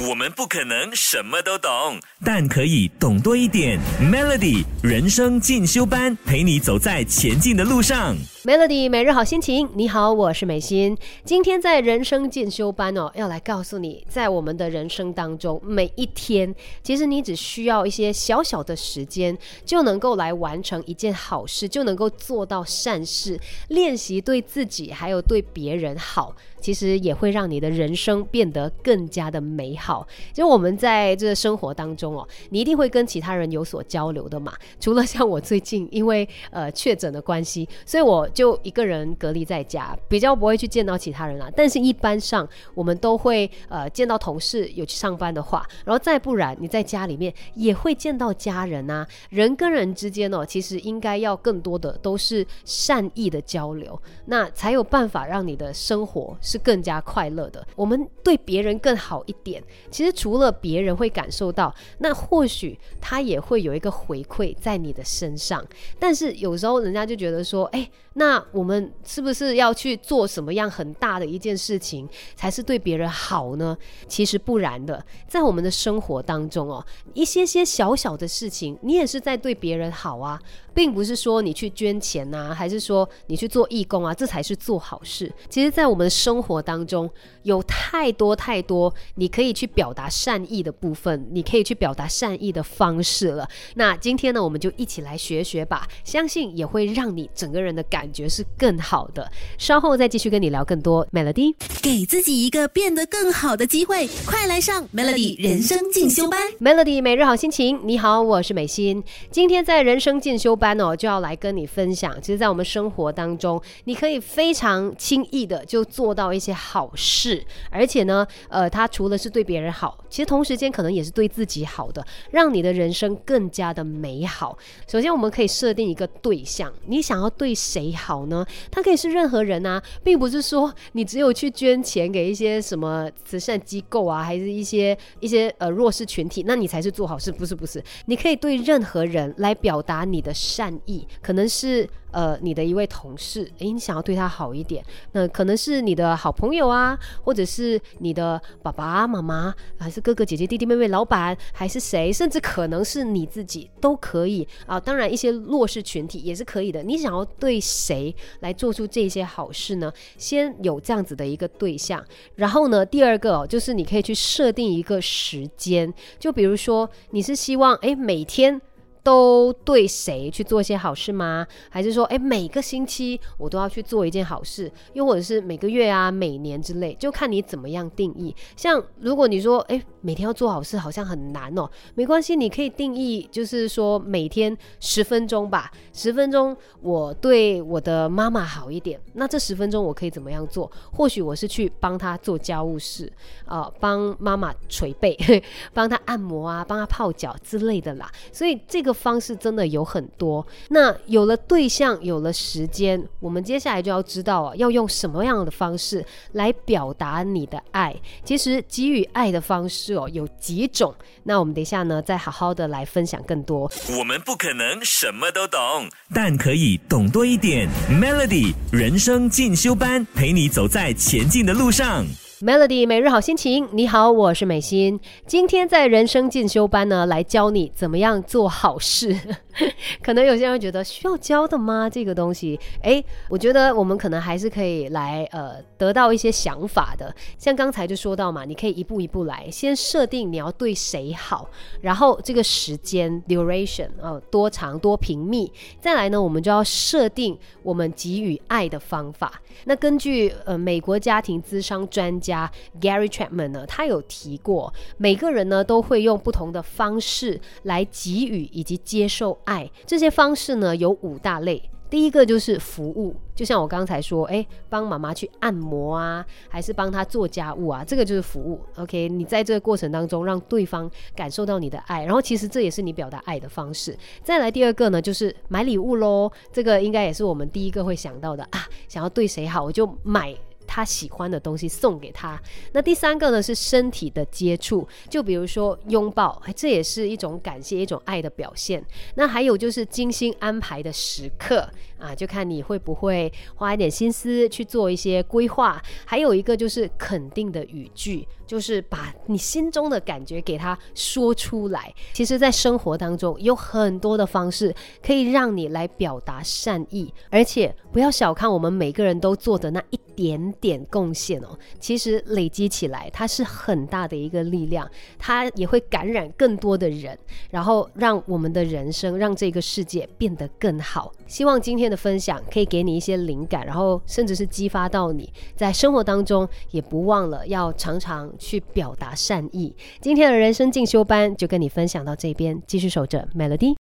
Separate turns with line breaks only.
我们不可能什么都懂，但可以懂多一点。Melody 人生进修班，陪你走在前进的路上。
Melody 每日好心情，你好，我是美心。今天在人生进修班哦，要来告诉你，在我们的人生当中，每一天，其实你只需要一些小小的时间，就能够来完成一件好事，就能够做到善事，练习对自己还有对别人好。其实也会让你的人生变得更加的美好。就我们在这个生活当中哦，你一定会跟其他人有所交流的嘛。除了像我最近因为呃确诊的关系，所以我就一个人隔离在家，比较不会去见到其他人啊。但是一般上我们都会呃见到同事有去上班的话，然后再不然你在家里面也会见到家人啊。人跟人之间哦，其实应该要更多的都是善意的交流，那才有办法让你的生活是更加快乐的。我们对别人更好一点，其实除了别人会感受到，那或许他也会有一个回馈在你的身上。但是有时候人家就觉得说，哎，那我们是不是要去做什么样很大的一件事情，才是对别人好呢？其实不然的，在我们的生活当中哦，一些些小小的事情，你也是在对别人好啊，并不是说你去捐钱呐、还是说你去做义工啊，这才是做好事。其实，在我们的生当中，有太多太多你可以去表达善意的部分，你可以去表达善意的方式了。那今天呢，我们就一起来学学吧，相信也会让你整个人的感觉是更好的。稍后再继续跟你聊更多 Melody。
给自己一个变得更好的机会，快来上 Melody 人生进修班。
Melody 每日好心情，你好，我是美心。今天在人生进修班哦，就要来跟你分享，其实，在我们生活当中，你可以非常轻易的就做到一些好事，而且呢，呃，它除了是对别人好，其实同时间可能也是对自己好的，让你的人生更加的美好。首先，我们可以设定一个对象，你想要对谁好呢？它可以是任何人啊，并不是说你只有去捐钱给一些什么慈善机构啊，还是一些一些呃弱势群体，那你才是做好事，不是不是？你可以对任何人来表达你的善意，可能是呃你的一位同事，诶，你想要对他好一点，那可能是你的好朋友啊，或者是你的爸爸妈妈，还是哥哥姐姐弟弟妹妹、老板，还是谁，甚至可能是你自己都可以啊。当然，一些弱势群体也是可以的。你想要对谁来做出这些好事呢？先有这样子的一个对象，然后呢，第二个、就是你可以去设定一个时间，就比如说你是希望诶每天。都对谁去做一些好事吗？还是说，哎，每个星期我都要去做一件好事，又或者是每个月啊、每年之类，就看你怎么样定义。像如果你说，哎，每天要做好事好像很难哦，没关系，你可以定义，就是说每天十分钟吧，十分钟我对我的妈妈好一点。那这十分钟我可以怎么样做？或许我是去帮她做家务事，啊、帮妈妈捶背，帮她按摩啊，帮她泡脚之类的啦。所以这个。方式真的有很多。那有了对象，有了时间，我们接下来就要知道啊，要用什么样的方式来表达你的爱。其实给予爱的方式有有几种，那我们等一下呢再好好的来分享更多。
我们不可能什么都懂，但可以懂多一点。Melody 人生进修班，陪你走在前进的路上。
Melody 每日好心情，你好，我是美心。今天在人生进修班呢，来教你怎么样做好事。可能有些人觉得需要教的吗？这个东西，诶，我觉得我们可能还是可以来呃得到一些想法的。像刚才就说到嘛，你可以一步一步来，先设定你要对谁好，然后这个时间 duration 呃多长多频密，再来呢，我们就要设定我们给予爱的方法。那根据呃美国家庭咨商专家 Gary Chapman 呢，他有提过，每个人呢都会用不同的方式来给予以及接受爱。这些方式呢有五大类。第一个就是服务，就像我刚才说，诶，帮妈妈去按摩啊，还是帮她做家务啊，这个就是服务。OK，你在这个过程当中让对方感受到你的爱，然后其实这也是你表达爱的方式。再来第二个呢，就是买礼物喽，这个应该也是我们第一个会想到的啊，想要对谁好，我就买。他喜欢的东西送给他。那第三个呢是身体的接触，就比如说拥抱，这也是一种感谢、一种爱的表现。那还有就是精心安排的时刻啊，就看你会不会花一点心思去做一些规划。还有一个就是肯定的语句，就是把你心中的感觉给他说出来。其实，在生活当中有很多的方式可以让你来表达善意，而且不要小看我们每个人都做的那一点点贡献哦。其实累积起来，它是很大的一个力量，它也会感染更多的人，然后让我们的人生，让这个世界变得更好。希望今天的分享可以给你一些灵感，然后甚至是激发到你在生活当中，也不忘了要常常去表达善意。今天的人生进修班就跟你分享到这边，继续守着 Melody。